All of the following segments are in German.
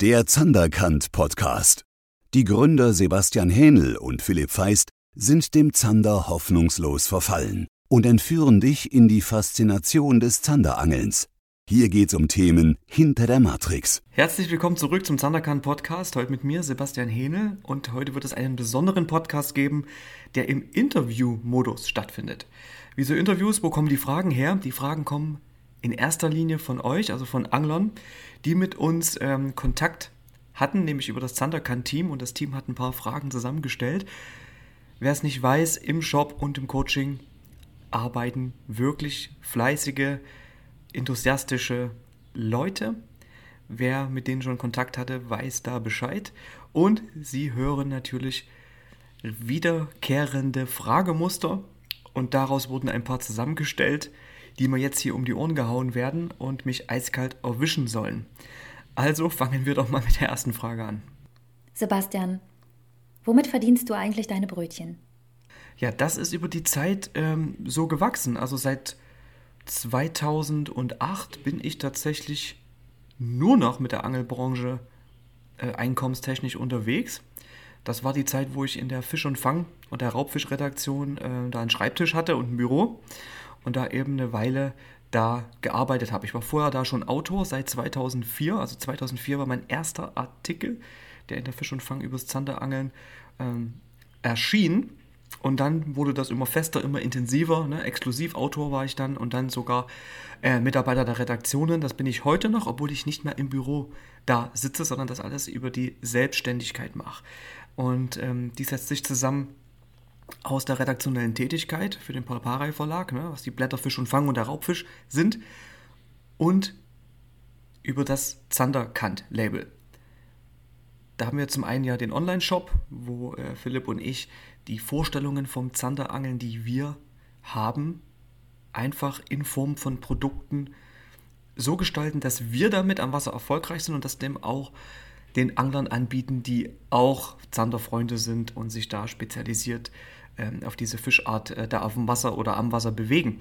Der Zanderkant Podcast. Die Gründer Sebastian Hähnel und Philipp Feist sind dem Zander hoffnungslos verfallen und entführen dich in die Faszination des Zanderangelns. Hier geht's um Themen hinter der Matrix. Herzlich willkommen zurück zum Zanderkant Podcast. Heute mit mir Sebastian Hähnel und heute wird es einen besonderen Podcast geben, der im Interview-Modus stattfindet. Wieso Interviews? Wo kommen die Fragen her? Die Fragen kommen in erster Linie von euch, also von Anglern, die mit uns ähm, Kontakt hatten, nämlich über das Zanderkant-Team und das Team hat ein paar Fragen zusammengestellt. Wer es nicht weiß, im Shop und im Coaching arbeiten wirklich fleißige, enthusiastische Leute. Wer mit denen schon Kontakt hatte, weiß da Bescheid. Und sie hören natürlich wiederkehrende Fragemuster und daraus wurden ein paar zusammengestellt, die mir jetzt hier um die Ohren gehauen werden und mich eiskalt erwischen sollen. Also fangen wir doch mal mit der ersten Frage an. Sebastian, womit verdienst du eigentlich deine Brötchen? Ja, das ist über die Zeit ähm, so gewachsen. Also seit 2008 bin ich tatsächlich nur noch mit der Angelbranche äh, einkommenstechnisch unterwegs. Das war die Zeit, wo ich in der Fisch und Fang und der Raubfischredaktion äh, da einen Schreibtisch hatte und ein Büro und da eben eine Weile da gearbeitet habe. Ich war vorher da schon Autor seit 2004. Also 2004 war mein erster Artikel, der in der Fisch und Fang übers Zanderangeln ähm, erschien. Und dann wurde das immer fester, immer intensiver. Ne? Exklusivautor war ich dann und dann sogar äh, Mitarbeiter der Redaktionen. Das bin ich heute noch, obwohl ich nicht mehr im Büro da sitze, sondern das alles über die Selbstständigkeit mache. Und ähm, die setzt sich zusammen aus der redaktionellen Tätigkeit für den Palparei Verlag, ne, was die Blätterfisch und Fang und der Raubfisch sind, und über das Zanderkant-Label. Da haben wir zum einen ja den Online-Shop, wo äh, Philipp und ich die Vorstellungen vom Zanderangeln, die wir haben, einfach in Form von Produkten so gestalten, dass wir damit am Wasser erfolgreich sind und das dem auch den Anglern anbieten, die auch Zanderfreunde sind und sich da spezialisiert ähm, auf diese Fischart äh, da auf dem Wasser oder am Wasser bewegen.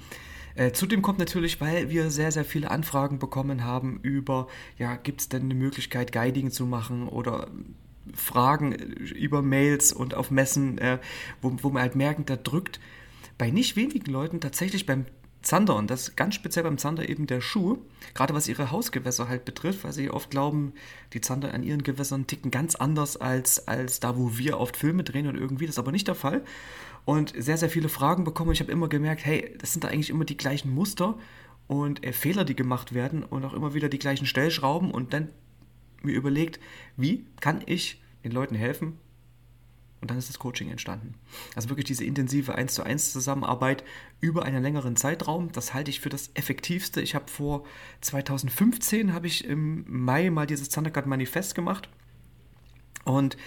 Äh, zudem kommt natürlich, weil wir sehr, sehr viele Anfragen bekommen haben über, ja, gibt es denn eine Möglichkeit, Guiding zu machen oder Fragen äh, über Mails und auf Messen, äh, wo, wo man halt merken, da drückt bei nicht wenigen Leuten tatsächlich beim Zander und das ganz speziell beim Zander eben der Schuh, gerade was ihre Hausgewässer halt betrifft, weil sie oft glauben, die Zander an ihren Gewässern ticken ganz anders als, als da, wo wir oft Filme drehen und irgendwie, das ist aber nicht der Fall. Und sehr, sehr viele Fragen bekommen und ich habe immer gemerkt, hey, das sind da eigentlich immer die gleichen Muster und äh, Fehler, die gemacht werden und auch immer wieder die gleichen Stellschrauben und dann mir überlegt, wie kann ich den Leuten helfen, und dann ist das Coaching entstanden. Also wirklich diese intensive 1 zu 1 Zusammenarbeit über einen längeren Zeitraum, das halte ich für das effektivste. Ich habe vor 2015 habe ich im Mai mal dieses Thundercard Manifest gemacht und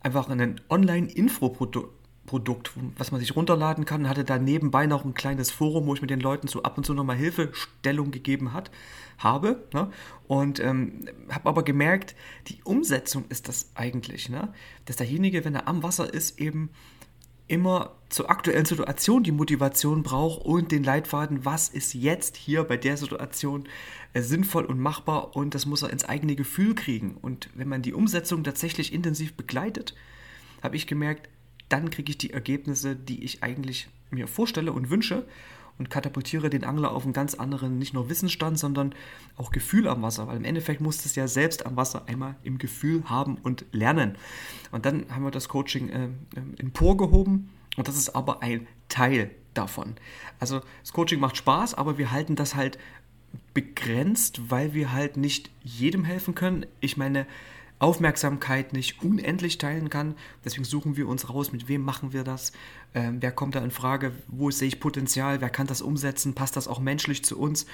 einfach ein Online-Info-Produkt Produkt, was man sich runterladen kann. Hatte da nebenbei noch ein kleines Forum, wo ich mit den Leuten so ab und zu nochmal Hilfestellung gegeben hat, habe. Ne? Und ähm, habe aber gemerkt, die Umsetzung ist das eigentlich, ne? dass derjenige, wenn er am Wasser ist, eben immer zur aktuellen Situation die Motivation braucht und den Leitfaden, was ist jetzt hier bei der Situation äh, sinnvoll und machbar und das muss er ins eigene Gefühl kriegen. Und wenn man die Umsetzung tatsächlich intensiv begleitet, habe ich gemerkt, dann kriege ich die Ergebnisse, die ich eigentlich mir vorstelle und wünsche und katapultiere den Angler auf einen ganz anderen, nicht nur Wissensstand, sondern auch Gefühl am Wasser, weil im Endeffekt muss es ja selbst am Wasser einmal im Gefühl haben und lernen. Und dann haben wir das Coaching äh, emporgehoben und das ist aber ein Teil davon. Also das Coaching macht Spaß, aber wir halten das halt begrenzt, weil wir halt nicht jedem helfen können. Ich meine, Aufmerksamkeit nicht unendlich teilen kann. Deswegen suchen wir uns raus, mit wem machen wir das, ähm, wer kommt da in Frage, wo sehe ich Potenzial, wer kann das umsetzen, passt das auch menschlich zu uns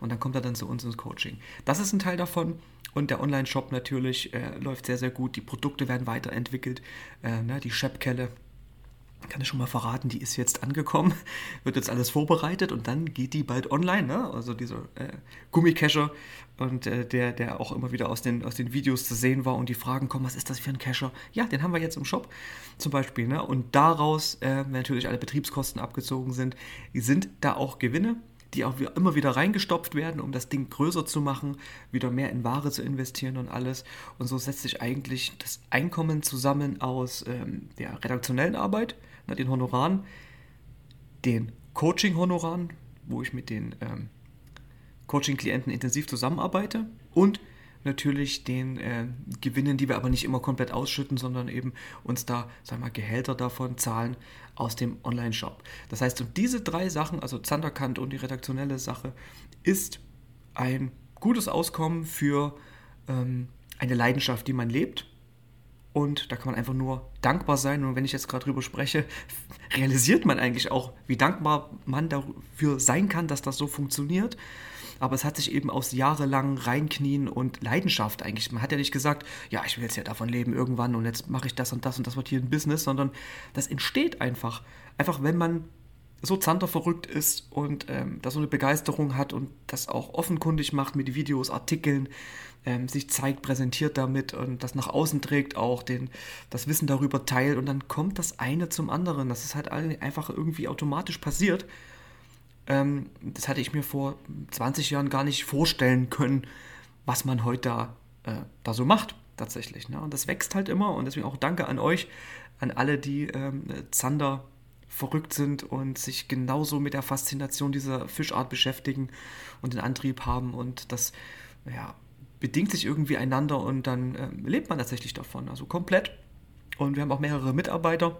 und dann kommt er dann zu uns ins Coaching. Das ist ein Teil davon. Und der Online-Shop natürlich äh, läuft sehr, sehr gut. Die Produkte werden weiterentwickelt. Äh, ne, die Scheppkelle, kann ich schon mal verraten, die ist jetzt angekommen, wird jetzt alles vorbereitet und dann geht die bald online. Ne? Also dieser äh, Gummikescher und äh, der, der auch immer wieder aus den, aus den Videos zu sehen war und die Fragen kommen, was ist das für ein Cacher? Ja, den haben wir jetzt im Shop zum Beispiel. Ne? Und daraus, äh, wenn natürlich alle Betriebskosten abgezogen sind, sind da auch Gewinne die auch immer wieder reingestopft werden, um das Ding größer zu machen, wieder mehr in Ware zu investieren und alles. Und so setzt sich eigentlich das Einkommen zusammen aus ähm, der redaktionellen Arbeit, ne, den Honoraren, den Coaching-Honoraren, wo ich mit den ähm, Coaching-Klienten intensiv zusammenarbeite und natürlich den äh, Gewinnen, die wir aber nicht immer komplett ausschütten, sondern eben uns da, sagen wir mal, Gehälter davon zahlen aus dem Online-Shop. Das heißt, und diese drei Sachen, also Zanderkant und die redaktionelle Sache, ist ein gutes Auskommen für ähm, eine Leidenschaft, die man lebt. Und da kann man einfach nur dankbar sein. Und wenn ich jetzt gerade drüber spreche, realisiert man eigentlich auch, wie dankbar man dafür sein kann, dass das so funktioniert aber es hat sich eben aus jahrelang Reinknien und Leidenschaft eigentlich. Man hat ja nicht gesagt, ja, ich will jetzt ja davon leben irgendwann und jetzt mache ich das und das und das wird hier ein Business, sondern das entsteht einfach. Einfach, wenn man so zanderverrückt ist und ähm, da so eine Begeisterung hat und das auch offenkundig macht mit Videos, Artikeln, ähm, sich zeigt, präsentiert damit und das nach außen trägt, auch den, das Wissen darüber teilt und dann kommt das eine zum anderen. Das ist halt einfach irgendwie automatisch passiert ähm, das hatte ich mir vor 20 Jahren gar nicht vorstellen können, was man heute da, äh, da so macht, tatsächlich. Ne? Und das wächst halt immer und deswegen auch danke an euch, an alle, die ähm, Zander verrückt sind und sich genauso mit der Faszination dieser Fischart beschäftigen und den Antrieb haben und das ja, bedingt sich irgendwie einander und dann ähm, lebt man tatsächlich davon, also komplett. Und wir haben auch mehrere Mitarbeiter.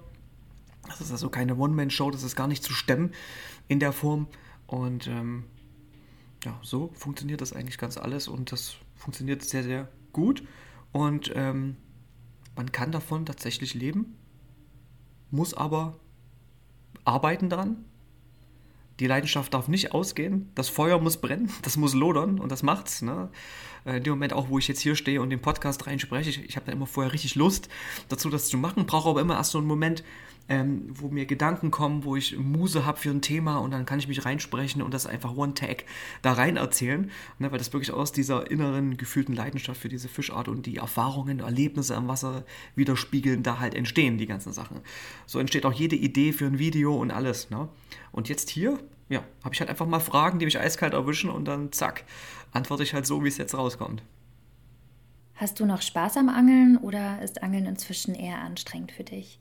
Das ist also keine One-Man-Show, das ist gar nicht zu stemmen in der Form. Und ähm, ja, so funktioniert das eigentlich ganz alles und das funktioniert sehr, sehr gut. Und ähm, man kann davon tatsächlich leben, muss aber arbeiten daran. Die Leidenschaft darf nicht ausgehen, das Feuer muss brennen, das muss lodern und das macht's. Ne? Äh, in dem Moment auch, wo ich jetzt hier stehe und den Podcast reinspreche, ich, ich habe da immer vorher richtig Lust dazu, das zu machen, brauche aber immer erst so einen Moment, ähm, wo mir Gedanken kommen, wo ich Muse habe für ein Thema und dann kann ich mich reinsprechen und das einfach One-Tag da rein erzählen, ne, weil das wirklich aus dieser inneren, gefühlten Leidenschaft für diese Fischart und die Erfahrungen, Erlebnisse am Wasser widerspiegeln, da halt entstehen, die ganzen Sachen. So entsteht auch jede Idee für ein Video und alles. Ne? Und jetzt hier, ja, habe ich halt einfach mal Fragen, die mich eiskalt erwischen und dann zack, antworte ich halt so, wie es jetzt rauskommt. Hast du noch Spaß am Angeln oder ist Angeln inzwischen eher anstrengend für dich?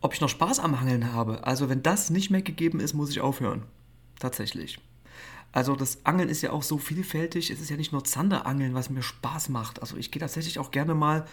Ob ich noch Spaß am Angeln habe. Also wenn das nicht mehr gegeben ist, muss ich aufhören. Tatsächlich. Also das Angeln ist ja auch so vielfältig. Es ist ja nicht nur Zanderangeln, was mir Spaß macht. Also ich gehe tatsächlich auch gerne mal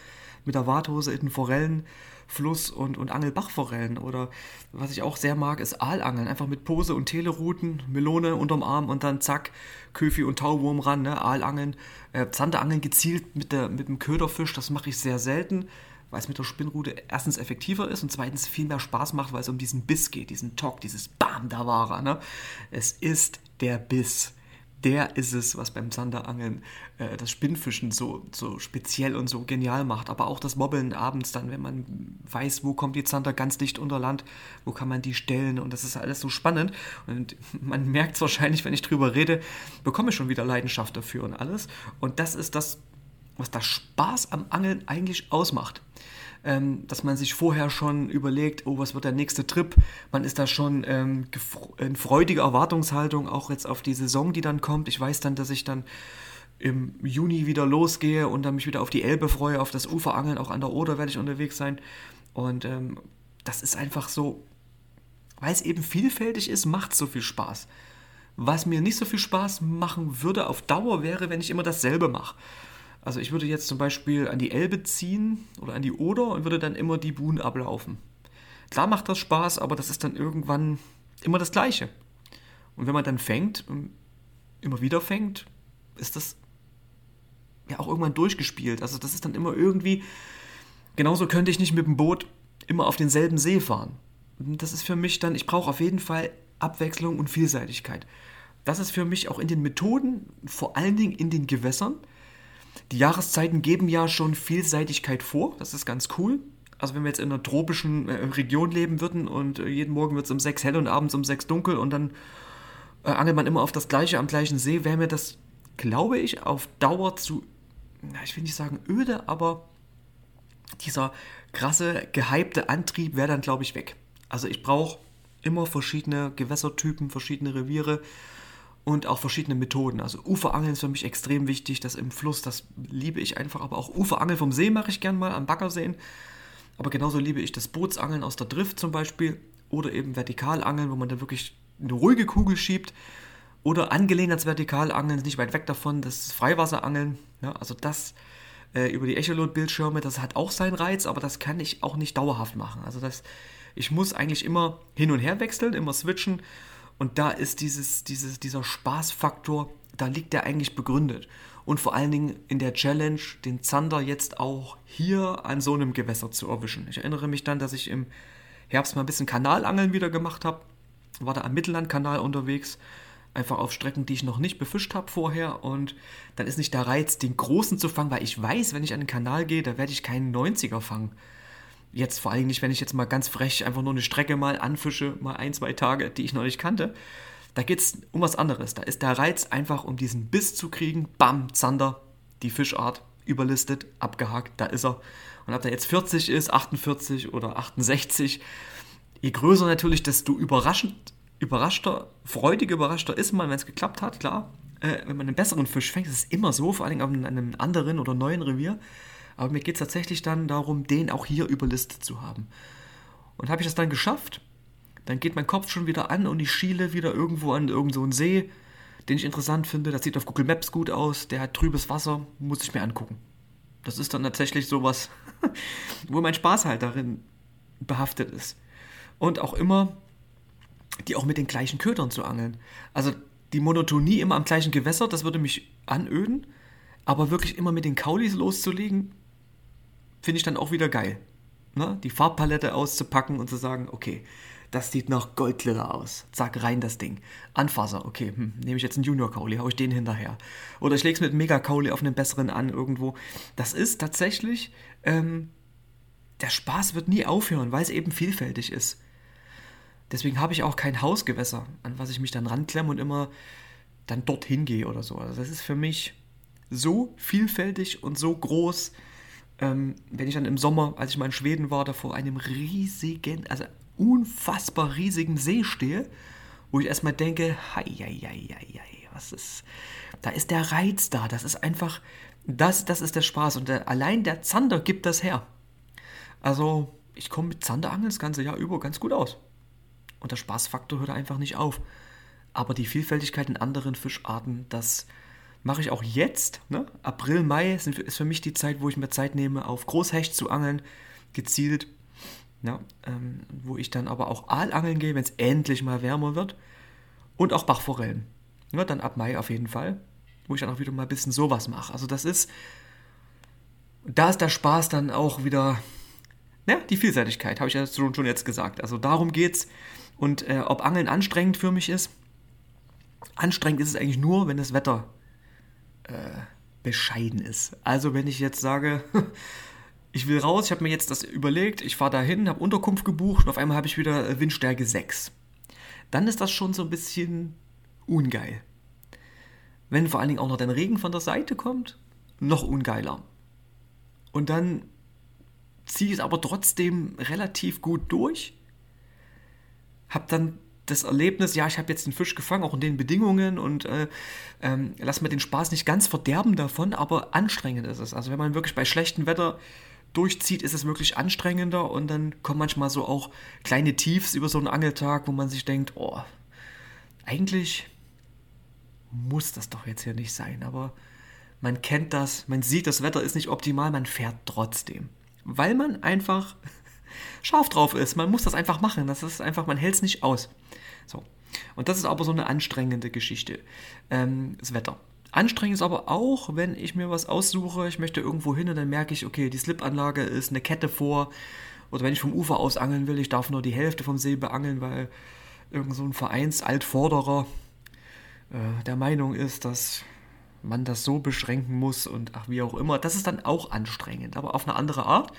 mit der Warthose in den Forellenfluss und, und Angelbachforellen. Oder was ich auch sehr mag, ist Aalangeln. Einfach mit Pose und Teleruten, Melone unterm Arm und dann zack, Köfi und Tauwurm ran, ne? Aalangeln. Äh, Zanderangeln gezielt mit, der, mit dem Köderfisch, das mache ich sehr selten weil es mit der Spinnrute erstens effektiver ist und zweitens viel mehr Spaß macht, weil es um diesen Biss geht, diesen Talk, dieses Bam, da war er. Ne? Es ist der Biss. Der ist es, was beim Zanderangeln äh, das Spinnfischen so, so speziell und so genial macht. Aber auch das Mobbeln abends dann, wenn man weiß, wo kommt die Zander ganz dicht unter Land, wo kann man die stellen und das ist alles so spannend. Und man merkt es wahrscheinlich, wenn ich drüber rede, bekomme ich schon wieder Leidenschaft dafür und alles. Und das ist das, was das Spaß am Angeln eigentlich ausmacht. Ähm, dass man sich vorher schon überlegt, oh, was wird der nächste Trip? Man ist da schon ähm, in freudiger Erwartungshaltung, auch jetzt auf die Saison, die dann kommt. Ich weiß dann, dass ich dann im Juni wieder losgehe und dann mich wieder auf die Elbe freue, auf das Uferangeln, auch an der Oder werde ich unterwegs sein. Und ähm, das ist einfach so, weil es eben vielfältig ist, macht so viel Spaß. Was mir nicht so viel Spaß machen würde auf Dauer wäre, wenn ich immer dasselbe mache. Also ich würde jetzt zum Beispiel an die Elbe ziehen oder an die Oder und würde dann immer die Buhnen ablaufen. Klar macht das Spaß, aber das ist dann irgendwann immer das Gleiche. Und wenn man dann fängt, immer wieder fängt, ist das ja auch irgendwann durchgespielt. Also das ist dann immer irgendwie, genauso könnte ich nicht mit dem Boot immer auf denselben See fahren. Das ist für mich dann, ich brauche auf jeden Fall Abwechslung und Vielseitigkeit. Das ist für mich auch in den Methoden, vor allen Dingen in den Gewässern, die Jahreszeiten geben ja schon Vielseitigkeit vor, das ist ganz cool. Also wenn wir jetzt in einer tropischen äh, Region leben würden und äh, jeden Morgen wird es um sechs hell und abends um sechs dunkel und dann äh, angelt man immer auf das gleiche am gleichen See, wäre mir das, glaube ich, auf Dauer zu, na, ich will nicht sagen öde, aber dieser krasse, gehypte Antrieb wäre dann, glaube ich, weg. Also ich brauche immer verschiedene Gewässertypen, verschiedene Reviere und auch verschiedene Methoden. Also Uferangeln ist für mich extrem wichtig, das im Fluss, das liebe ich einfach, aber auch Uferangeln vom See mache ich gern mal, am Baggerseen. Aber genauso liebe ich das Bootsangeln aus der Drift zum Beispiel oder eben Vertikalangeln, wo man dann wirklich eine ruhige Kugel schiebt oder angelehnt als Vertikalangeln, nicht weit weg davon, das Freiwasserangeln. Ja, also das äh, über die Echolot-Bildschirme, das hat auch seinen Reiz, aber das kann ich auch nicht dauerhaft machen. Also das, ich muss eigentlich immer hin und her wechseln, immer switchen und da ist dieses, dieses, dieser Spaßfaktor, da liegt der eigentlich begründet. Und vor allen Dingen in der Challenge, den Zander jetzt auch hier an so einem Gewässer zu erwischen. Ich erinnere mich dann, dass ich im Herbst mal ein bisschen Kanalangeln wieder gemacht habe. War da am Mittellandkanal unterwegs. Einfach auf Strecken, die ich noch nicht befischt habe vorher. Und dann ist nicht der Reiz, den großen zu fangen, weil ich weiß, wenn ich an den Kanal gehe, da werde ich keinen 90er fangen. Jetzt vor allem nicht, wenn ich jetzt mal ganz frech einfach nur eine Strecke mal anfische, mal ein, zwei Tage, die ich noch nicht kannte. Da geht es um was anderes. Da ist der Reiz einfach, um diesen Biss zu kriegen. Bam, Zander, die Fischart, überlistet, abgehakt, da ist er. Und ob der jetzt 40 ist, 48 oder 68, je größer natürlich, desto überraschend, überraschter, freudig überraschter ist man, wenn es geklappt hat, klar. Äh, wenn man einen besseren Fisch fängt, ist es immer so, vor allem auf einem anderen oder neuen Revier. Aber mir geht es tatsächlich dann darum, den auch hier überlistet zu haben. Und habe ich das dann geschafft, dann geht mein Kopf schon wieder an und ich schiele wieder irgendwo an irgendeinen so See, den ich interessant finde. Das sieht auf Google Maps gut aus, der hat trübes Wasser, muss ich mir angucken. Das ist dann tatsächlich sowas, wo mein Spaß halt darin behaftet ist. Und auch immer, die auch mit den gleichen Ködern zu angeln. Also die Monotonie immer am gleichen Gewässer, das würde mich anöden. Aber wirklich immer mit den Kaulis loszulegen, finde ich dann auch wieder geil. Ne? Die Farbpalette auszupacken und zu sagen, okay, das sieht nach Goldglitter aus. Zack, rein das Ding. Anfasser, okay, hm, nehme ich jetzt einen Junior Kauli, hau ich den hinterher. Oder ich lege es mit Mega Kauli auf einen besseren an irgendwo. Das ist tatsächlich, ähm, der Spaß wird nie aufhören, weil es eben vielfältig ist. Deswegen habe ich auch kein Hausgewässer, an was ich mich dann ranklemme und immer dann dorthin gehe oder so. Also das ist für mich so vielfältig und so groß, ähm, wenn ich dann im Sommer, als ich mal in Schweden war, da vor einem riesigen, also unfassbar riesigen See stehe, wo ich erstmal denke, hei, hei, hei, hei, was ist, da ist der Reiz da, das ist einfach, das, das ist der Spaß und der, allein der Zander gibt das her. Also, ich komme mit Zanderangeln das ganze Jahr über ganz gut aus. Und der Spaßfaktor hört einfach nicht auf. Aber die Vielfältigkeit in anderen Fischarten, das, mache ich auch jetzt. Ne? April, Mai sind, ist für mich die Zeit, wo ich mir Zeit nehme, auf Großhecht zu angeln, gezielt. Ja, ähm, wo ich dann aber auch Aalangeln gehe, wenn es endlich mal wärmer wird. Und auch Bachforellen. Ja, dann ab Mai auf jeden Fall. Wo ich dann auch wieder mal ein bisschen sowas mache. Also das ist, da ist der Spaß dann auch wieder, ja, die Vielseitigkeit, habe ich ja schon, schon jetzt gesagt. Also darum geht's. Und äh, ob Angeln anstrengend für mich ist, anstrengend ist es eigentlich nur, wenn das Wetter äh, bescheiden ist. Also wenn ich jetzt sage, ich will raus, ich habe mir jetzt das überlegt, ich fahre dahin, habe Unterkunft gebucht und auf einmal habe ich wieder äh, Windstärke 6. Dann ist das schon so ein bisschen ungeil. Wenn vor allen Dingen auch noch der Regen von der Seite kommt, noch ungeiler. Und dann ziehe ich es aber trotzdem relativ gut durch. Hab dann das Erlebnis, ja, ich habe jetzt den Fisch gefangen, auch in den Bedingungen und äh, ähm, lass mir den Spaß nicht ganz verderben davon, aber anstrengend ist es. Also wenn man wirklich bei schlechtem Wetter durchzieht, ist es wirklich anstrengender und dann kommen manchmal so auch kleine Tiefs über so einen Angeltag, wo man sich denkt, oh, eigentlich muss das doch jetzt hier nicht sein, aber man kennt das, man sieht, das Wetter ist nicht optimal, man fährt trotzdem. Weil man einfach scharf drauf ist. Man muss das einfach machen. Das ist einfach, man hält es nicht aus. So. Und das ist aber so eine anstrengende Geschichte. Ähm, das Wetter. Anstrengend ist aber auch, wenn ich mir was aussuche, ich möchte irgendwo hin und dann merke ich, okay, die Slipanlage ist eine Kette vor. Oder wenn ich vom Ufer aus angeln will, ich darf nur die Hälfte vom See beangeln, weil irgend so ein Vereinsaltforderer äh, der Meinung ist, dass man das so beschränken muss und ach wie auch immer. Das ist dann auch anstrengend, aber auf eine andere Art.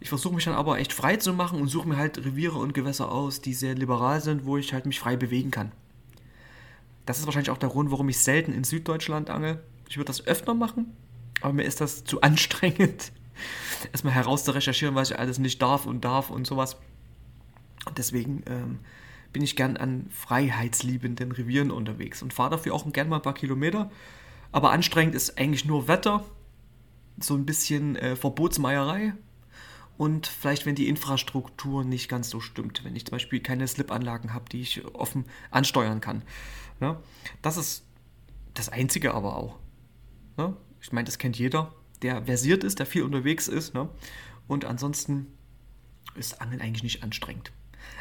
Ich versuche mich dann aber echt frei zu machen und suche mir halt Reviere und Gewässer aus, die sehr liberal sind, wo ich halt mich frei bewegen kann. Das ist wahrscheinlich auch der Grund, warum ich selten in Süddeutschland angel. Ich würde das öfter machen, aber mir ist das zu anstrengend, erstmal herauszurecherchieren, was ich alles nicht darf und darf und sowas. Und deswegen ähm, bin ich gern an freiheitsliebenden Revieren unterwegs und fahre dafür auch gern mal ein paar Kilometer. Aber anstrengend ist eigentlich nur Wetter, so ein bisschen äh, Verbotsmeierei und vielleicht, wenn die Infrastruktur nicht ganz so stimmt, wenn ich zum Beispiel keine Slipanlagen habe, die ich offen ansteuern kann. Ne? das ist das Einzige aber auch. Ne? ich meine, das kennt jeder, der versiert ist, der viel unterwegs ist. Ne? Und ansonsten ist Angeln eigentlich nicht anstrengend.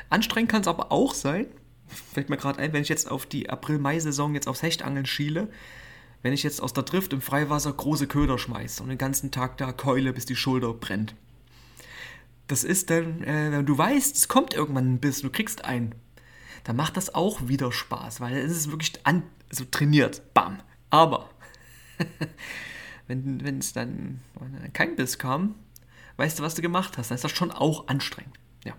Anstrengend kann es aber auch sein, fällt mir gerade ein, wenn ich jetzt auf die April-Mai-Saison jetzt aufs Hechtangeln schiele, wenn ich jetzt aus der Drift im Freiwasser große Köder schmeiße und den ganzen Tag da keule, bis die Schulter brennt. Das ist dann, äh, wenn du weißt, es kommt irgendwann ein Biss, du kriegst einen, dann macht das auch wieder Spaß, weil es ist wirklich an, so trainiert. Bam. Aber wenn es dann kein Biss kam, weißt du, was du gemacht hast. Dann ist das schon auch anstrengend. Ja,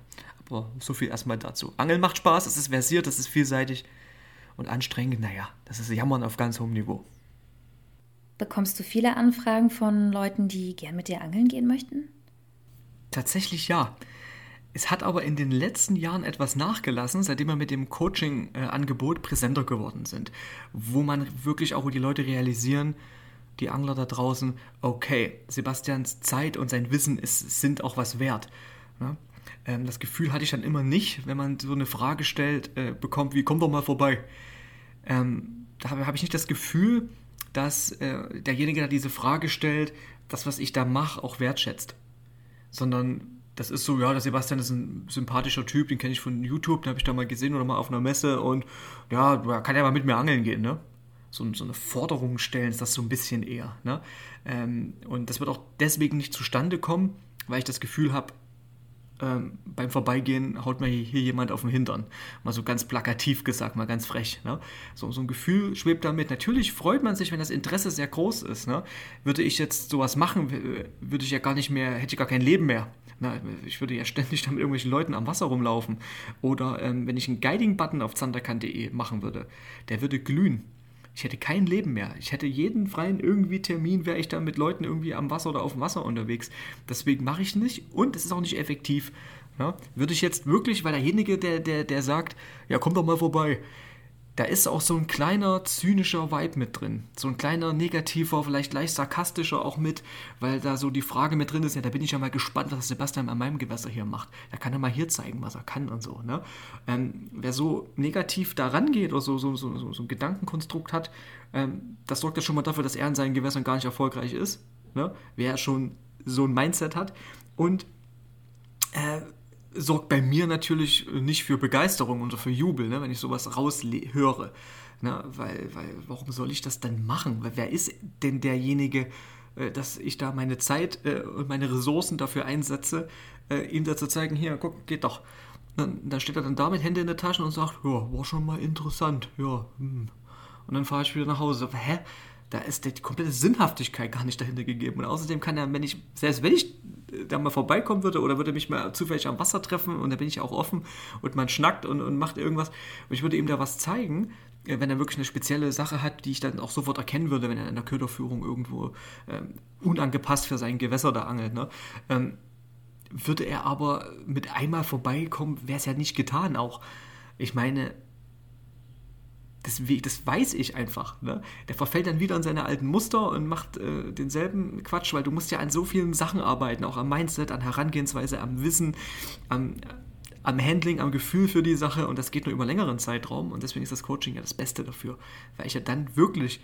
aber so viel erstmal dazu. Angeln macht Spaß, es ist versiert, es ist vielseitig und anstrengend. Naja, das ist Jammern auf ganz hohem Niveau. Bekommst du viele Anfragen von Leuten, die gern mit dir angeln gehen möchten? Tatsächlich ja. Es hat aber in den letzten Jahren etwas nachgelassen, seitdem wir mit dem Coaching-Angebot präsenter geworden sind, wo man wirklich auch, die Leute realisieren, die Angler da draußen, okay, Sebastians Zeit und sein Wissen ist, sind auch was wert. Ja? Ähm, das Gefühl hatte ich dann immer nicht, wenn man so eine Frage stellt, äh, bekommt, wie komm doch mal vorbei. Ähm, da habe hab ich nicht das Gefühl, dass äh, derjenige, der diese Frage stellt, das, was ich da mache, auch wertschätzt. Sondern das ist so, ja, der Sebastian ist ein sympathischer Typ, den kenne ich von YouTube, den habe ich da mal gesehen oder mal auf einer Messe und ja, kann ja mal mit mir angeln gehen, ne? so, so eine Forderung stellen, ist das so ein bisschen eher. Ne? Ähm, und das wird auch deswegen nicht zustande kommen, weil ich das Gefühl habe, ähm, beim Vorbeigehen haut mir hier jemand auf den Hintern. Mal so ganz plakativ gesagt, mal ganz frech. Ne? So, so ein Gefühl schwebt damit. Natürlich freut man sich, wenn das Interesse sehr groß ist. Ne? Würde ich jetzt sowas machen, würde ich ja gar nicht mehr, hätte ich gar kein Leben mehr. Na, ich würde ja ständig dann mit irgendwelchen Leuten am Wasser rumlaufen. Oder ähm, wenn ich einen Guiding-Button auf zanderkan.de machen würde, der würde glühen ich hätte kein Leben mehr. Ich hätte jeden freien irgendwie Termin, wäre ich dann mit Leuten irgendwie am Wasser oder auf dem Wasser unterwegs. Deswegen mache ich nicht und es ist auch nicht effektiv. Ja? Würde ich jetzt wirklich, weil derjenige, der, der, der sagt, ja, komm doch mal vorbei, da ist auch so ein kleiner zynischer Vibe mit drin. So ein kleiner negativer, vielleicht leicht sarkastischer auch mit, weil da so die Frage mit drin ist, ja, da bin ich ja mal gespannt, was Sebastian an meinem Gewässer hier macht. Da kann er mal hier zeigen, was er kann und so. Ne? Ähm, wer so negativ da rangeht oder so, so, so, so, so ein Gedankenkonstrukt hat, ähm, das sorgt ja schon mal dafür, dass er in seinen Gewässern gar nicht erfolgreich ist. Ne? Wer schon so ein Mindset hat. Und äh, sorgt bei mir natürlich nicht für Begeisterung und für Jubel, ne, wenn ich sowas raushöre. Ne, weil, weil, warum soll ich das denn machen? Wer ist denn derjenige, äh, dass ich da meine Zeit äh, und meine Ressourcen dafür einsetze, äh, ihm da zu zeigen, hier, guck, geht doch. Dann, dann steht er dann da mit Hände in der Tasche und sagt, ja, war schon mal interessant, ja. Hm. Und dann fahre ich wieder nach Hause. Hä? Da ist die komplette Sinnhaftigkeit gar nicht dahinter gegeben. Und außerdem kann er, wenn ich, selbst wenn ich da mal vorbeikommen würde oder würde mich mal zufällig am Wasser treffen und da bin ich auch offen und man schnackt und, und macht irgendwas und ich würde ihm da was zeigen, äh, wenn er wirklich eine spezielle Sache hat, die ich dann auch sofort erkennen würde, wenn er in der Köderführung irgendwo ähm, unangepasst für sein Gewässer da angelt, ne? Ähm, würde er aber mit einmal vorbeikommen, wäre es ja nicht getan auch. Ich meine, das, das weiß ich einfach. Ne? Der verfällt dann wieder in seine alten Muster und macht äh, denselben Quatsch, weil du musst ja an so vielen Sachen arbeiten, auch am Mindset, an Herangehensweise, am Wissen, am, am Handling, am Gefühl für die Sache und das geht nur über längeren Zeitraum und deswegen ist das Coaching ja das Beste dafür, weil ich ja dann wirklich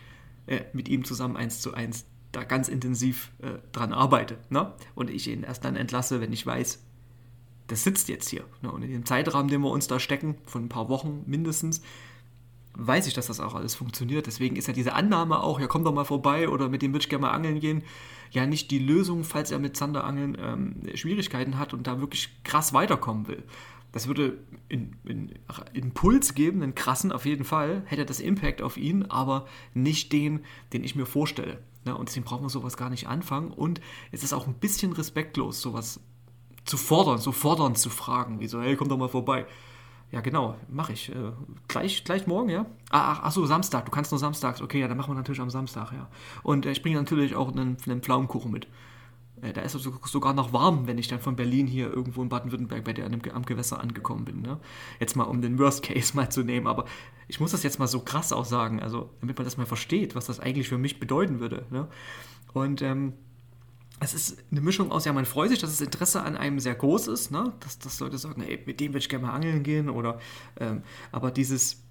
äh, mit ihm zusammen eins zu eins da ganz intensiv äh, dran arbeite ne? und ich ihn erst dann entlasse, wenn ich weiß, das sitzt jetzt hier. Ne? Und in dem Zeitrahmen, den wir uns da stecken, von ein paar Wochen mindestens, weiß ich, dass das auch alles funktioniert. Deswegen ist ja diese Annahme auch, ja, komm doch mal vorbei oder mit dem würde ich gerne mal angeln gehen, ja nicht die Lösung, falls er mit Zanderangeln ähm, Schwierigkeiten hat und da wirklich krass weiterkommen will. Das würde einen in, Impuls geben, einen krassen auf jeden Fall, hätte das Impact auf ihn, aber nicht den, den ich mir vorstelle. Ja, und deswegen braucht man sowas gar nicht anfangen. Und es ist auch ein bisschen respektlos, sowas zu fordern, so fordernd zu fragen, wie so, hey, komm doch mal vorbei. Ja, genau, mache ich. Äh, gleich, gleich morgen, ja? Ah, ach, ach so, Samstag. Du kannst nur samstags. Okay, ja, dann machen wir natürlich am Samstag, ja. Und äh, ich bringe natürlich auch einen, einen Pflaumenkuchen mit. Äh, da ist es sogar noch warm, wenn ich dann von Berlin hier irgendwo in Baden-Württemberg bei dir am Gewässer angekommen bin. Ne? Jetzt mal, um den Worst Case mal zu nehmen, aber ich muss das jetzt mal so krass auch sagen, also damit man das mal versteht, was das eigentlich für mich bedeuten würde. Ne? Und ähm, es ist eine Mischung aus, ja, man freut sich, dass das Interesse an einem sehr groß ist, ne? dass, dass Leute sagen, ey, mit dem würde ich gerne mal angeln gehen oder, ähm, aber dieses,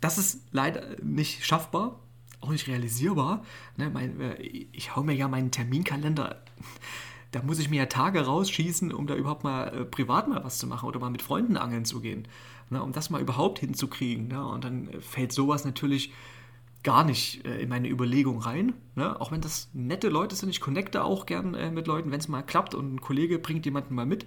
das ist leider nicht schaffbar, auch nicht realisierbar. Ne? Mein, äh, ich hau mir ja meinen Terminkalender, da muss ich mir ja Tage rausschießen, um da überhaupt mal äh, privat mal was zu machen oder mal mit Freunden angeln zu gehen, ne? um das mal überhaupt hinzukriegen. Ne? Und dann fällt sowas natürlich gar nicht äh, in meine Überlegung rein. Ne? Auch wenn das nette Leute sind, ich connecte auch gern äh, mit Leuten, wenn es mal klappt und ein Kollege bringt jemanden mal mit,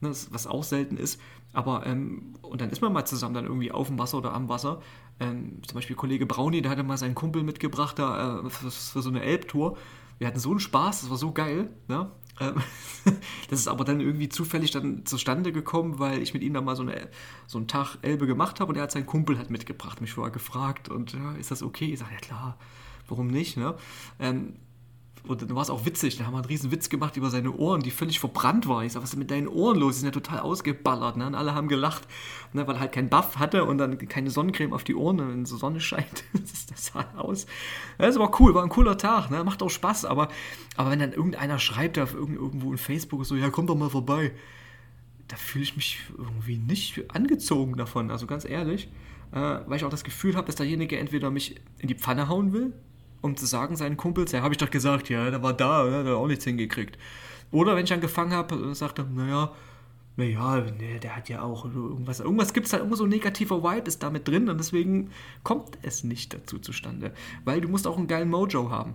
ne? was auch selten ist. Aber, ähm, und dann ist man mal zusammen dann irgendwie auf dem Wasser oder am Wasser. Ähm, zum Beispiel Kollege Brauni, der hatte mal seinen Kumpel mitgebracht da äh, für, für, so eine Elbtour. Wir hatten so einen Spaß, das war so geil. Ne? Ähm, das ist aber dann irgendwie zufällig dann zustande gekommen, weil ich mit ihm dann mal so, eine, so einen Tag Elbe gemacht habe und er hat seinen Kumpel halt mitgebracht, mich vorher gefragt und ja, ist das okay? Ich sage, ja klar, warum nicht? Ne? Ähm, und dann war es auch witzig, da haben wir einen riesen Witz gemacht über seine Ohren, die völlig verbrannt waren. Ich sag, was ist denn mit deinen Ohren los? Die sind ja total ausgeballert. Ne? Und alle haben gelacht, ne? weil er halt keinen Buff hatte und dann keine Sonnencreme auf die Ohren, wenn die Sonne scheint. das sah aus. Das war cool, war ein cooler Tag, ne? macht auch Spaß. Aber, aber wenn dann irgendeiner schreibt auf irgendwo in Facebook so, ja komm doch mal vorbei, da fühle ich mich irgendwie nicht angezogen davon, also ganz ehrlich. Äh, weil ich auch das Gefühl habe, dass derjenige entweder mich in die Pfanne hauen will, um zu sagen seinen Kumpels, ja, habe ich doch gesagt, ja, der war da, der hat auch nichts hingekriegt. Oder wenn ich dann gefangen habe, sagte, naja, naja, nee, der hat ja auch irgendwas, irgendwas gibt es halt, irgendwo so ein negativer Vibe ist damit drin und deswegen kommt es nicht dazu zustande. Weil du musst auch einen geilen Mojo haben.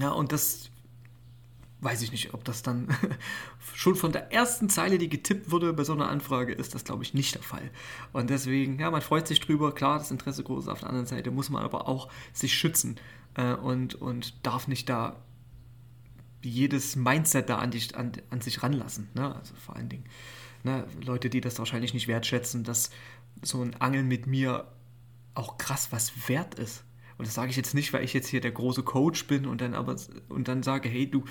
Ja, und das weiß ich nicht, ob das dann schon von der ersten Zeile, die getippt wurde bei so einer Anfrage, ist das, glaube ich, nicht der Fall. Und deswegen, ja, man freut sich drüber. Klar, das Interesse groß ist. Auf der anderen Seite muss man aber auch sich schützen äh, und, und darf nicht da jedes Mindset da an, dich, an, an sich ranlassen. Ne? Also vor allen Dingen ne? Leute, die das wahrscheinlich nicht wertschätzen, dass so ein Angeln mit mir auch krass was wert ist. Und das sage ich jetzt nicht, weil ich jetzt hier der große Coach bin und dann aber und dann sage, hey du,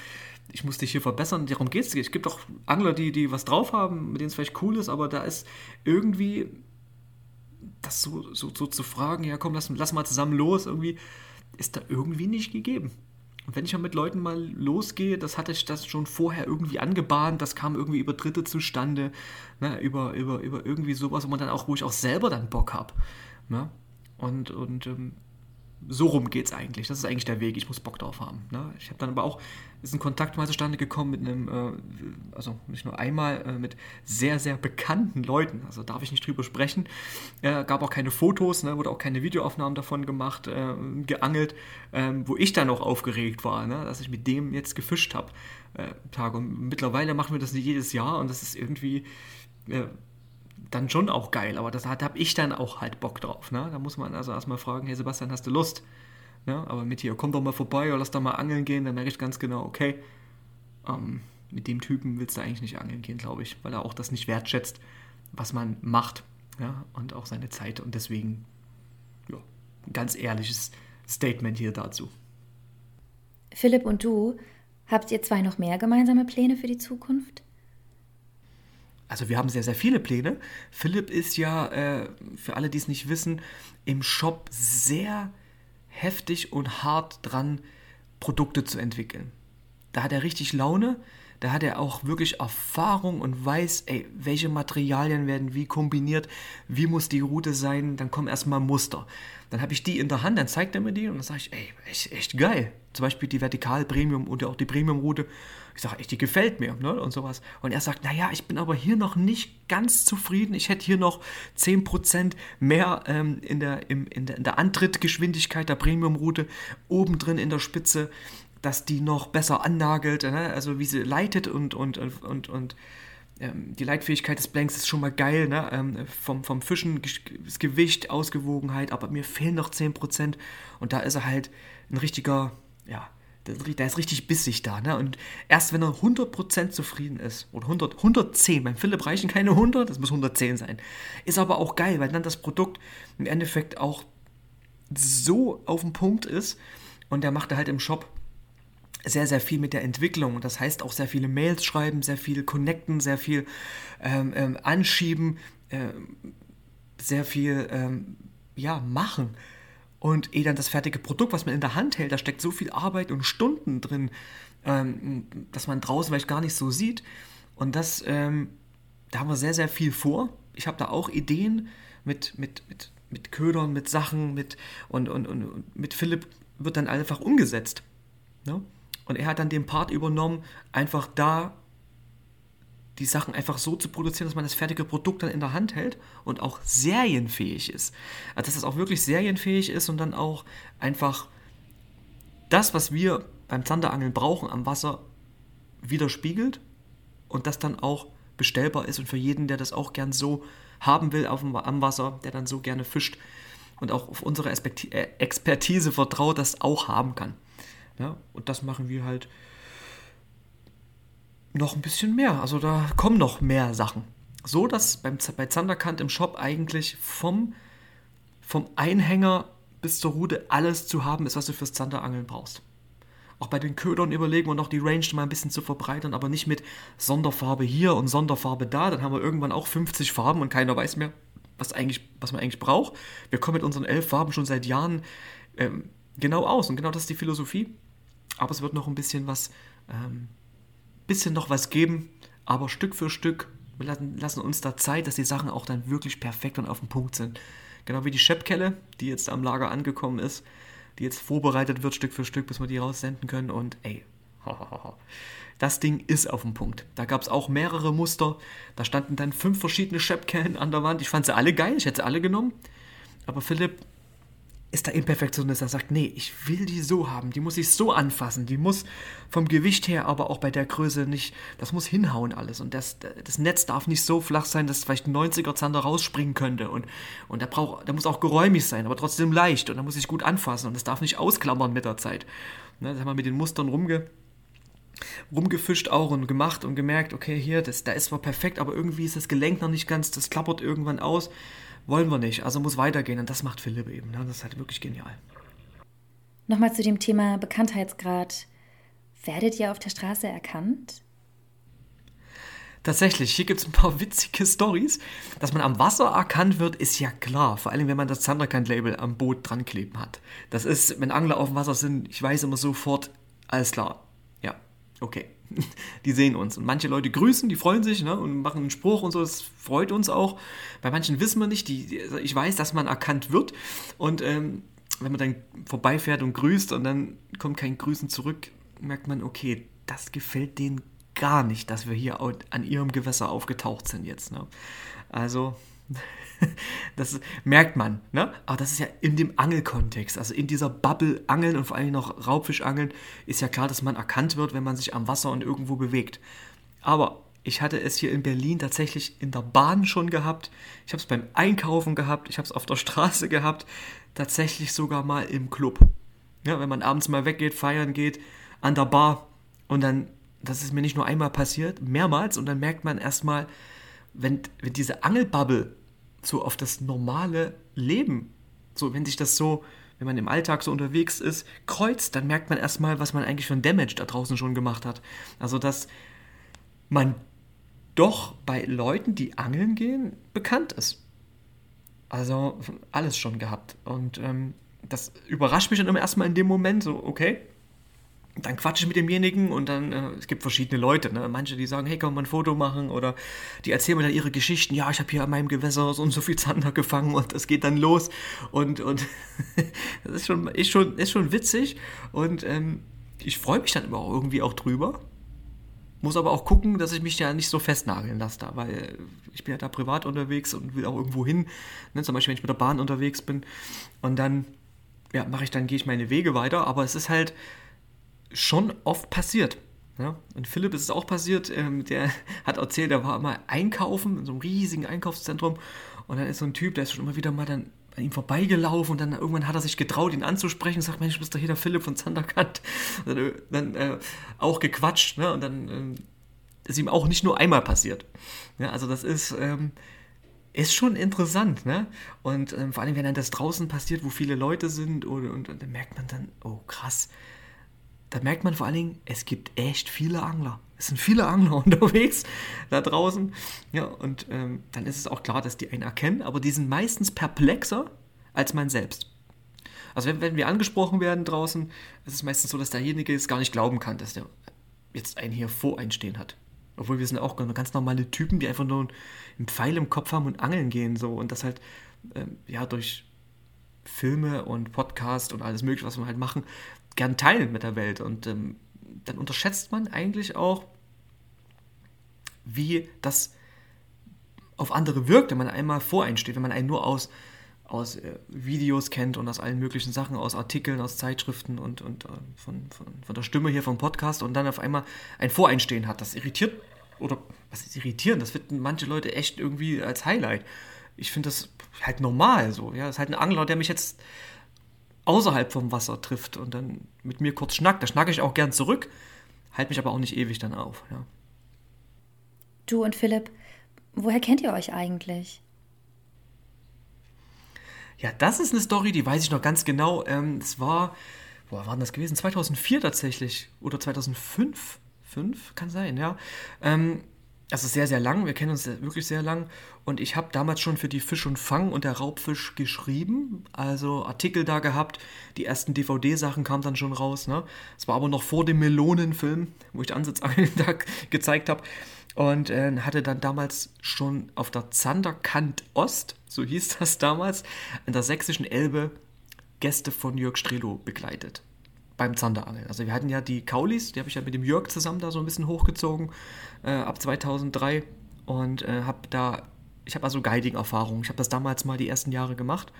ich muss dich hier verbessern. Darum geht es. Es gibt auch Angler, die, die was drauf haben, mit denen es vielleicht cool ist, aber da ist irgendwie das so, so, so zu fragen, ja komm, lass, lass mal zusammen los, irgendwie ist da irgendwie nicht gegeben. Und wenn ich mal mit Leuten mal losgehe, das hatte ich das schon vorher irgendwie angebahnt, das kam irgendwie über Dritte zustande, ne, über, über, über irgendwie sowas, wo man dann auch, wo ich auch selber dann Bock habe. Ne? Und, und ähm, so rum geht es eigentlich. Das ist eigentlich der Weg. Ich muss Bock drauf haben. Ne? Ich habe dann aber auch, ist ein Kontakt mal zustande gekommen mit einem, äh, also nicht nur einmal, äh, mit sehr, sehr bekannten Leuten. Also darf ich nicht drüber sprechen. Äh, gab auch keine Fotos, ne? wurde auch keine Videoaufnahmen davon gemacht, äh, geangelt, ähm, wo ich dann auch aufgeregt war, ne? dass ich mit dem jetzt gefischt habe. Äh, Tag. Und mittlerweile machen wir das nicht jedes Jahr und das ist irgendwie äh, dann schon auch geil, aber das, da habe ich dann auch halt Bock drauf. Ne? Da muss man also erstmal fragen, hey Sebastian, hast du Lust? Ne? Aber mit hier, komm doch mal vorbei oder lass doch mal angeln gehen, dann merke ich ganz genau, okay, ähm, mit dem Typen willst du eigentlich nicht angeln gehen, glaube ich, weil er auch das nicht wertschätzt, was man macht ja? und auch seine Zeit und deswegen, ja, ein ganz ehrliches Statement hier dazu. Philipp und du, habt ihr zwei noch mehr gemeinsame Pläne für die Zukunft? Also wir haben sehr, sehr viele Pläne. Philipp ist ja, äh, für alle, die es nicht wissen, im Shop sehr heftig und hart dran, Produkte zu entwickeln. Da hat er richtig Laune, da hat er auch wirklich Erfahrung und weiß, ey, welche Materialien werden wie kombiniert, wie muss die Route sein, dann kommen erstmal Muster. Dann habe ich die in der Hand, dann zeigt er mir die und dann sage ich, ey, echt, echt geil. Zum Beispiel die Vertikal Premium oder auch die Premium Route. Ich sage, echt, die gefällt mir ne? und sowas. Und er sagt, naja, ich bin aber hier noch nicht ganz zufrieden. Ich hätte hier noch 10% mehr ähm, in, der, im, in, der, in der Antrittgeschwindigkeit der Premium Route, oben drin in der Spitze, dass die noch besser annagelt, ne? also wie sie leitet und, und, und, und ähm, die Leitfähigkeit des Blanks ist schon mal geil, ne? Ähm, vom, vom Fischen, das Gewicht, Ausgewogenheit, aber mir fehlen noch 10% und da ist er halt ein richtiger, ja, der ist richtig bissig da. Ne? Und erst wenn er 100% zufrieden ist, oder 100, 110, beim Philipp reichen keine 100, das muss 110 sein, ist aber auch geil, weil dann das Produkt im Endeffekt auch so auf dem Punkt ist und der macht halt im Shop sehr, sehr viel mit der Entwicklung. Das heißt auch sehr viele Mails schreiben, sehr viel connecten, sehr viel ähm, ähm, anschieben, äh, sehr viel ähm, ja, machen. Und eh dann das fertige Produkt, was man in der Hand hält, da steckt so viel Arbeit und Stunden drin, ähm, dass man draußen vielleicht gar nicht so sieht. Und das, ähm, da haben wir sehr, sehr viel vor. Ich habe da auch Ideen mit, mit, mit, mit Ködern, mit Sachen, mit, und, und, und mit Philipp wird dann einfach umgesetzt. Ne? Und er hat dann den Part übernommen, einfach da die Sachen einfach so zu produzieren, dass man das fertige Produkt dann in der Hand hält und auch serienfähig ist. Also dass es auch wirklich serienfähig ist und dann auch einfach das, was wir beim Zanderangeln brauchen am Wasser, widerspiegelt und das dann auch bestellbar ist und für jeden, der das auch gern so haben will auf dem, am Wasser, der dann so gerne fischt und auch auf unsere äh, Expertise vertraut, das auch haben kann. Ja, und das machen wir halt noch ein bisschen mehr. Also da kommen noch mehr Sachen. So dass beim, bei Zanderkant im Shop eigentlich vom, vom Einhänger bis zur Rute alles zu haben ist, was du fürs Zanderangeln brauchst. Auch bei den Ködern überlegen wir noch die Range mal ein bisschen zu verbreitern, aber nicht mit Sonderfarbe hier und Sonderfarbe da. Dann haben wir irgendwann auch 50 Farben und keiner weiß mehr, was, eigentlich, was man eigentlich braucht. Wir kommen mit unseren elf Farben schon seit Jahren ähm, genau aus und genau das ist die Philosophie. Aber es wird noch ein bisschen was, ähm, bisschen noch was geben, aber Stück für Stück. Wir lassen, lassen uns da Zeit, dass die Sachen auch dann wirklich perfekt und auf dem Punkt sind. Genau wie die Scheppkelle, die jetzt am Lager angekommen ist, die jetzt vorbereitet wird Stück für Stück, bis wir die raussenden können. Und ey, das Ding ist auf dem Punkt. Da gab es auch mehrere Muster. Da standen dann fünf verschiedene Scheppkellen an der Wand. Ich fand sie alle geil, ich hätte sie alle genommen. Aber Philipp ist der Imperfektionist, er sagt, nee, ich will die so haben, die muss ich so anfassen, die muss vom Gewicht her, aber auch bei der Größe nicht, das muss hinhauen alles. Und das, das Netz darf nicht so flach sein, dass vielleicht ein 90er Zander rausspringen könnte. Und, und der, braucht, der muss auch geräumig sein, aber trotzdem leicht. Und da muss ich gut anfassen. Und das darf nicht ausklammern mit der Zeit. Ne, das haben wir mit den Mustern rumge, rumgefischt auch und gemacht und gemerkt, okay, hier, das, da ist zwar perfekt, aber irgendwie ist das Gelenk noch nicht ganz, das klappert irgendwann aus wollen wir nicht. Also muss weitergehen. Und das macht Philipp eben. Ne? Das ist halt wirklich genial. Nochmal zu dem Thema Bekanntheitsgrad. Werdet ihr auf der Straße erkannt? Tatsächlich, hier gibt es ein paar witzige Stories. Dass man am Wasser erkannt wird, ist ja klar. Vor allem, wenn man das Zanderkant-Label am Boot dran kleben hat. Das ist, wenn Angler auf dem Wasser sind, ich weiß immer sofort, alles klar. Ja, okay. die sehen uns. Und manche Leute grüßen, die freuen sich ne, und machen einen Spruch und so, das freut uns auch. Bei manchen wissen wir nicht, die, ich weiß, dass man erkannt wird. Und ähm, wenn man dann vorbeifährt und grüßt und dann kommt kein Grüßen zurück, merkt man, okay, das gefällt denen gar nicht, dass wir hier an ihrem Gewässer aufgetaucht sind jetzt. Ne? Also das merkt man, ne? Aber das ist ja in dem Angelkontext, also in dieser Bubble Angeln und vor allem noch Raubfischangeln, ist ja klar, dass man erkannt wird, wenn man sich am Wasser und irgendwo bewegt. Aber ich hatte es hier in Berlin tatsächlich in der Bahn schon gehabt. Ich habe es beim Einkaufen gehabt, ich habe es auf der Straße gehabt, tatsächlich sogar mal im Club. Ja, wenn man abends mal weggeht, feiern geht, an der Bar und dann, das ist mir nicht nur einmal passiert, mehrmals und dann merkt man erstmal, wenn, wenn diese Angelbubble so auf das normale Leben, so wenn sich das so, wenn man im Alltag so unterwegs ist, kreuzt, dann merkt man erstmal, was man eigentlich für ein Damage da draußen schon gemacht hat. Also dass man doch bei Leuten, die angeln gehen, bekannt ist. Also alles schon gehabt. Und ähm, das überrascht mich dann immer erstmal in dem Moment, so, okay, dann quatsche ich mit demjenigen und dann, äh, es gibt verschiedene Leute, ne? manche, die sagen, hey, kann man ein Foto machen? Oder die erzählen mir dann ihre Geschichten, ja, ich habe hier an meinem Gewässer so und so viel Zander gefangen und das geht dann los. Und, und das ist schon, ist, schon, ist schon witzig. Und ähm, ich freue mich dann immer auch irgendwie auch drüber, muss aber auch gucken, dass ich mich ja nicht so festnageln lasse da, weil ich bin ja da privat unterwegs und will auch irgendwo hin, ne? zum Beispiel wenn ich mit der Bahn unterwegs bin. Und dann, ja, mache ich dann, gehe ich meine Wege weiter, aber es ist halt, schon oft passiert. Ja? Und Philipp ist es auch passiert, ähm, der hat erzählt, er war mal einkaufen in so einem riesigen Einkaufszentrum und dann ist so ein Typ, der ist schon immer wieder mal dann an ihm vorbeigelaufen und dann irgendwann hat er sich getraut, ihn anzusprechen und sagt, Mensch, bist du hier der Philipp von Zanderkant? Dann, dann äh, auch gequatscht ne? und dann ähm, ist ihm auch nicht nur einmal passiert. Ja, also das ist, ähm, ist schon interessant, ne? Und ähm, vor allem, wenn dann das draußen passiert, wo viele Leute sind und, und, und dann merkt man dann, oh krass, da merkt man vor allen Dingen, es gibt echt viele Angler. Es sind viele Angler unterwegs da draußen. Ja, und ähm, dann ist es auch klar, dass die einen erkennen, aber die sind meistens perplexer als man selbst. Also wenn, wenn wir angesprochen werden draußen, ist es meistens so, dass derjenige es gar nicht glauben kann, dass der jetzt einen hier vor einstehen hat. Obwohl wir sind auch ganz normale Typen, die einfach nur einen Pfeil im Kopf haben und angeln gehen so und das halt ähm, ja durch Filme und Podcast und alles mögliche, was wir halt machen, gern teilen mit der Welt. Und ähm, dann unterschätzt man eigentlich auch, wie das auf andere wirkt, wenn man einmal voreinsteht, wenn man einen nur aus, aus äh, Videos kennt und aus allen möglichen Sachen, aus Artikeln, aus Zeitschriften und, und äh, von, von, von, der Stimme hier vom Podcast und dann auf einmal ein Voreinstehen hat. Das irritiert, oder was ist irritieren? Das finden manche Leute echt irgendwie als Highlight. Ich finde das halt normal so. Ja, das ist halt ein Angler, der mich jetzt außerhalb vom Wasser trifft und dann mit mir kurz schnackt. Da schnacke ich auch gern zurück, halte mich aber auch nicht ewig dann auf. Ja. Du und Philipp, woher kennt ihr euch eigentlich? Ja, das ist eine Story, die weiß ich noch ganz genau. Ähm, es war, wo war das gewesen? 2004 tatsächlich oder 2005? 5 kann sein, ja. Ähm, das ist sehr, sehr lang. Wir kennen uns wirklich sehr lang. Und ich habe damals schon für die Fisch und Fang und der Raubfisch geschrieben. Also Artikel da gehabt. Die ersten DVD-Sachen kamen dann schon raus. Ne? Es war aber noch vor dem Melonenfilm, wo ich Ansitzangeln da gezeigt habe. Und äh, hatte dann damals schon auf der Zanderkant Ost, so hieß das damals, in der sächsischen Elbe Gäste von Jörg Strelo begleitet beim Zanderangeln. Also wir hatten ja die Kaulis, die habe ich ja mit dem Jörg zusammen da so ein bisschen hochgezogen äh, ab 2003 und äh, habe da, ich habe also Guiding-Erfahrung. Ich habe das damals mal die ersten Jahre gemacht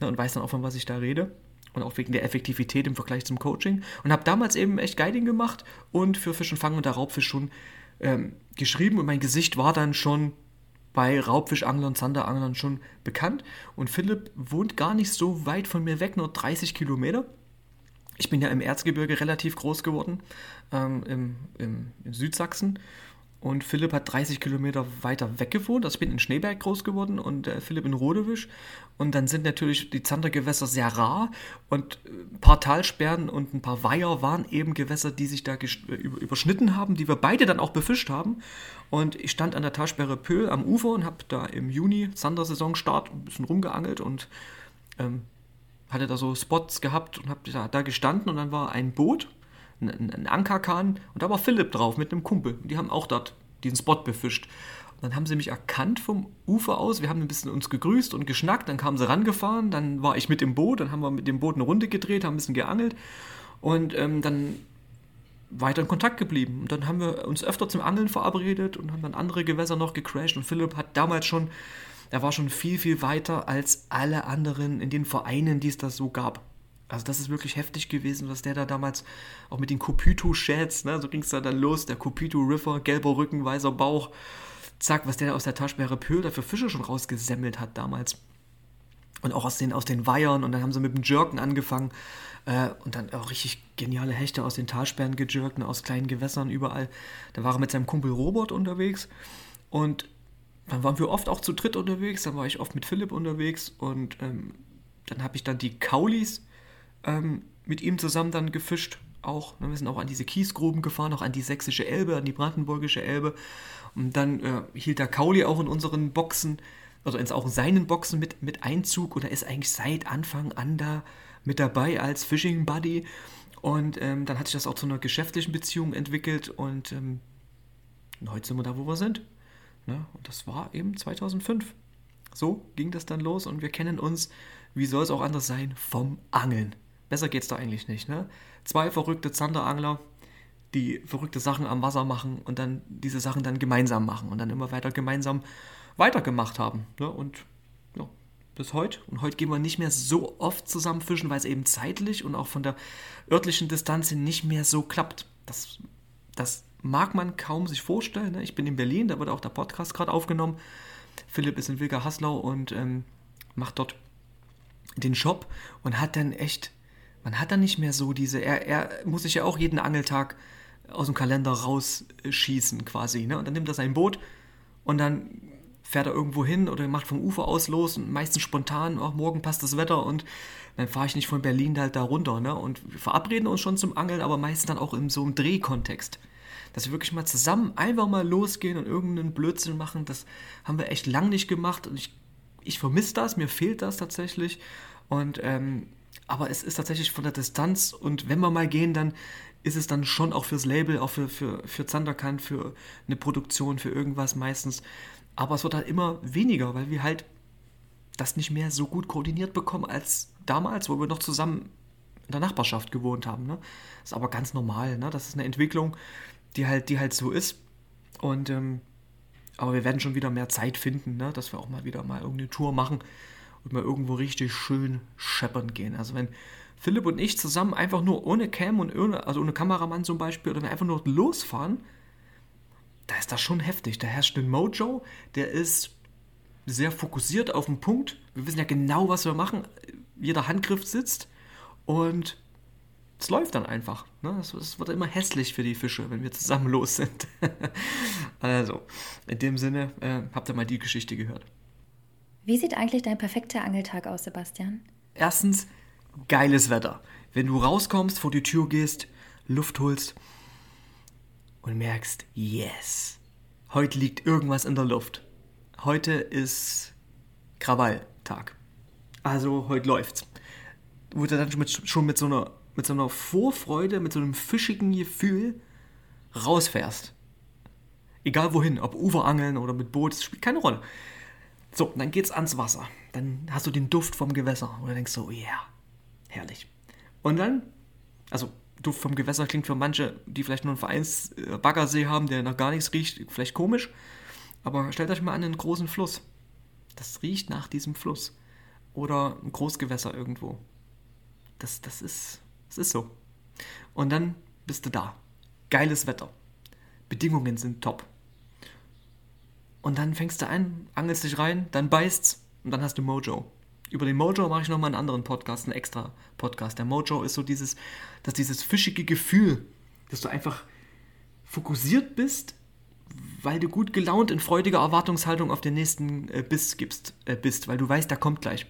ne, und weiß dann auch, von was ich da rede und auch wegen der Effektivität im Vergleich zum Coaching und habe damals eben echt Guiding gemacht und für Fisch und Fang und der Raubfisch schon ähm, geschrieben und mein Gesicht war dann schon bei Raubfischanglern, Zanderanglern schon bekannt und Philipp wohnt gar nicht so weit von mir weg, nur 30 Kilometer ich bin ja im Erzgebirge relativ groß geworden, ähm, im, im, in Südsachsen. Und Philipp hat 30 Kilometer weiter weg gewohnt. Also ich bin in Schneeberg groß geworden und äh, Philipp in Rodewisch. Und dann sind natürlich die Zandergewässer sehr rar. Und ein paar Talsperren und ein paar Weiher waren eben Gewässer, die sich da äh, überschnitten haben, die wir beide dann auch befischt haben. Und ich stand an der Talsperre Pöhl am Ufer und habe da im Juni Zandersaisonstart ein bisschen rumgeangelt und ähm, hatte da so Spots gehabt und habe da, gestanden und dann war ein Boot, ein, ein Ankerkahn und da war Philipp drauf mit einem Kumpel. Und die haben auch dort diesen Spot befischt. Und dann haben sie mich erkannt vom Ufer aus. Wir haben ein bisschen uns gegrüßt und geschnackt. Dann kamen sie rangefahren. Dann war ich mit dem Boot. Dann haben wir mit dem Boot eine Runde gedreht, haben ein bisschen geangelt. Und ähm, dann weiter in Kontakt geblieben. Und dann haben wir uns öfter zum Angeln verabredet und haben dann andere Gewässer noch gecrashed. Und Philipp hat damals schon er war schon viel, viel weiter als alle anderen in den Vereinen, die es da so gab. Also das ist wirklich heftig gewesen, was der da damals auch mit den Kopitu-Sheds, ne, so ging es da dann los, der Kopitu-River, gelber Rücken, weißer Bauch, zack, was der da aus der Taschbeere Pöhl da für Fische schon rausgesemmelt hat damals. Und auch aus den, aus den Weihern und dann haben sie mit dem Jerken angefangen äh, und dann auch richtig geniale Hechte aus den Talsperren gejirkt, ne, aus kleinen Gewässern überall. Da war er mit seinem Kumpel Robert unterwegs und dann waren wir oft auch zu dritt unterwegs, dann war ich oft mit Philipp unterwegs und ähm, dann habe ich dann die Kaulis ähm, mit ihm zusammen dann gefischt. Auch, ne, wir sind auch an diese Kiesgruben gefahren, auch an die sächsische Elbe, an die brandenburgische Elbe. Und dann äh, hielt der Kauli auch in unseren Boxen, also in, auch in seinen Boxen mit, mit Einzug oder ist eigentlich seit Anfang an da mit dabei als Fishing Buddy. Und ähm, dann hat sich das auch zu einer geschäftlichen Beziehung entwickelt und ähm, heute sind wir da, wo wir sind. Ne? Und das war eben 2005. So ging das dann los und wir kennen uns, wie soll es auch anders sein, vom Angeln. Besser geht's da eigentlich nicht. Ne? Zwei verrückte Zanderangler, die verrückte Sachen am Wasser machen und dann diese Sachen dann gemeinsam machen und dann immer weiter gemeinsam weitergemacht haben. Ne? Und ja, bis heute. Und heute gehen wir nicht mehr so oft zusammen fischen, weil es eben zeitlich und auch von der örtlichen Distanz nicht mehr so klappt. Das, das mag man kaum sich vorstellen. Ne? Ich bin in Berlin, da wird auch der Podcast gerade aufgenommen. Philipp ist in Wilger-Haslau und ähm, macht dort den Shop und hat dann echt, man hat dann nicht mehr so diese, er, er muss sich ja auch jeden Angeltag aus dem Kalender rausschießen quasi. Ne? Und dann nimmt er sein Boot und dann fährt er irgendwo hin oder macht vom Ufer aus los und meistens spontan, auch morgen passt das Wetter und Dann fahre ich nicht von Berlin halt da runter, ne? Und wir verabreden uns schon zum Angeln, aber meistens dann auch in so einem Drehkontext. Dass wir wirklich mal zusammen einfach mal losgehen und irgendeinen Blödsinn machen, das haben wir echt lang nicht gemacht und ich, ich vermisse das, mir fehlt das tatsächlich. Und ähm, aber es ist tatsächlich von der Distanz und wenn wir mal gehen, dann ist es dann schon auch fürs Label, auch für, für, für Zanderkant, für eine Produktion, für irgendwas meistens. Aber es wird halt immer weniger, weil wir halt das nicht mehr so gut koordiniert bekommen als damals, wo wir noch zusammen in der Nachbarschaft gewohnt haben. Ne? Das ist aber ganz normal. Ne? Das ist eine Entwicklung, die halt, die halt so ist. Und ähm, aber wir werden schon wieder mehr Zeit finden, ne? dass wir auch mal wieder mal irgendeine Tour machen und mal irgendwo richtig schön scheppern gehen. Also wenn Philipp und ich zusammen einfach nur ohne Cam und ohne, also ohne Kameramann zum Beispiel, oder wir einfach nur losfahren, da ist das schon heftig. Da herrscht ein Mojo, der ist sehr fokussiert auf den Punkt. Wir wissen ja genau, was wir machen. Jeder Handgriff sitzt und es läuft dann einfach. Ne? Es, es, wird immer hässlich für die Fische, wenn wir zusammen los sind. also, in dem Sinne, äh, habt ihr mal die Geschichte gehört. Wie sieht eigentlich dein perfekter Angeltag aus, Sebastian? Erstens, geiles Wetter. Wenn du rauskommst, vor die Tür gehst, Luft holst und merkst, yes, heute liegt irgendwas in der Luft. Heute ist Krawalltag. Also heute läuft's. Du dann schon mit, schon mit, so einer, mit so einer Vorfreude, mit so einem fischigen Gefühl rausfährst. Egal wohin, ob Uferangeln oder mit Boot, das spielt keine Rolle. So, dann geht's ans Wasser. Dann hast du den Duft vom Gewässer. Und dann denkst ja, yeah, herrlich. Und dann, also Duft vom Gewässer klingt für manche, die vielleicht nur einen Vereinsbaggersee haben, der nach gar nichts riecht, vielleicht komisch. Aber stellt euch mal an einen großen Fluss. Das riecht nach diesem Fluss. Oder ein Großgewässer irgendwo. Das, das, ist, das ist so. Und dann bist du da. Geiles Wetter. Bedingungen sind top. Und dann fängst du an, angelst dich rein, dann beißt's und dann hast du Mojo. Über den Mojo mache ich nochmal einen anderen Podcast, einen extra Podcast. Der Mojo ist so dieses, dass dieses fischige Gefühl, dass du einfach fokussiert bist, weil du gut gelaunt in freudiger Erwartungshaltung auf den nächsten äh, Biss gibst, äh, bist, weil du weißt, der kommt gleich.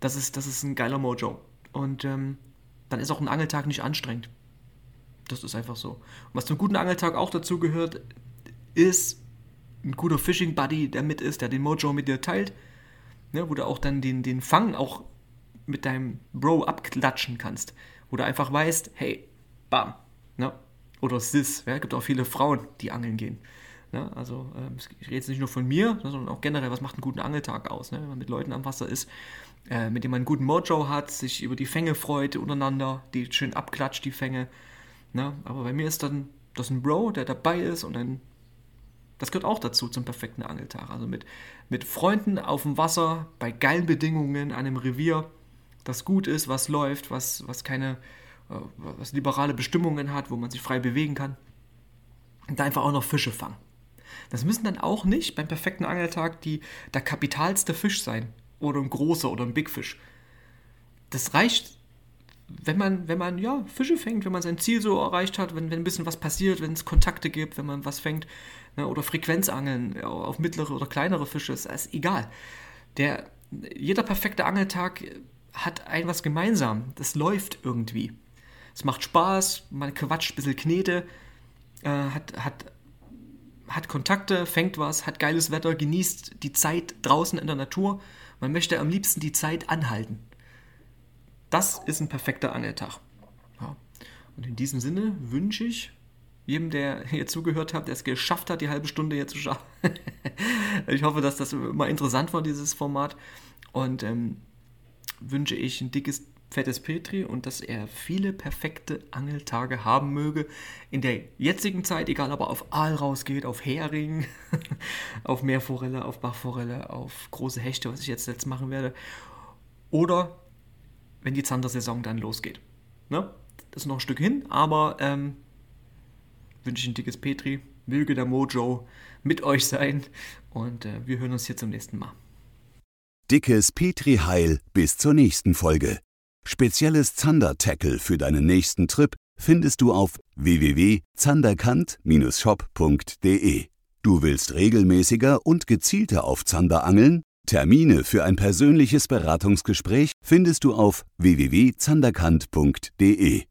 Das ist, das ist ein geiler Mojo. Und ähm, dann ist auch ein Angeltag nicht anstrengend. Das ist einfach so. Und was zum guten Angeltag auch dazu gehört, ist ein guter Fishing Buddy, der mit ist, der den Mojo mit dir teilt, ne, wo du auch dann den, den Fang auch mit deinem Bro abklatschen kannst, wo du einfach weißt, hey, bam, ne? oder Sis, ja, gibt auch viele Frauen, die angeln gehen. Ne? Also ähm, ich rede jetzt nicht nur von mir, sondern auch generell, was macht einen guten Angeltag aus, ne? wenn man mit Leuten am Wasser ist, äh, mit denen man einen guten Mojo hat, sich über die Fänge freut untereinander, die schön abklatscht, die Fänge. Ne? Aber bei mir ist dann das ein Bro, der dabei ist und dann das gehört auch dazu zum perfekten Angeltag. Also mit, mit Freunden auf dem Wasser, bei geilen Bedingungen, an einem Revier, das gut ist, was läuft, was, was keine, äh, was liberale Bestimmungen hat, wo man sich frei bewegen kann. Und da einfach auch noch Fische fangen. Das müssen dann auch nicht beim perfekten Angeltag die, der kapitalste Fisch sein. Oder ein großer oder ein Big Fish. Das reicht wenn man, wenn man ja, Fische fängt, wenn man sein Ziel so erreicht hat, wenn, wenn ein bisschen was passiert, wenn es Kontakte gibt, wenn man was fängt, ne, oder Frequenzangeln auf mittlere oder kleinere Fische, ist, ist egal. Der, jeder perfekte Angeltag hat ein was gemeinsam. Das läuft irgendwie. Es macht Spaß, man quatscht ein bisschen Knete, äh, hat, hat, hat Kontakte, fängt was, hat geiles Wetter, genießt die Zeit draußen in der Natur. Man möchte am liebsten die Zeit anhalten. Das ist ein perfekter Angeltag. Ja. Und in diesem Sinne wünsche ich jedem, der hier zugehört hat, der es geschafft hat, die halbe Stunde hier zu schauen. ich hoffe, dass das mal interessant war, dieses Format. Und ähm, wünsche ich ein dickes, fettes Petri und dass er viele perfekte Angeltage haben möge. In der jetzigen Zeit, egal ob er auf Aal rausgeht, auf Hering, auf Meerforelle, auf Bachforelle, auf große Hechte, was ich jetzt, jetzt machen werde. Oder wenn die Zander-Saison dann losgeht. Ne? Das ist noch ein Stück hin, aber ähm, wünsche ich ein dickes Petri. Möge der Mojo mit euch sein und äh, wir hören uns hier zum nächsten Mal. Dickes Petri Heil bis zur nächsten Folge. Spezielles Zander-Tackle für deinen nächsten Trip findest du auf www.zanderkant-shop.de. Du willst regelmäßiger und gezielter auf Zander angeln? Termine für ein persönliches Beratungsgespräch findest du auf www.zanderkant.de.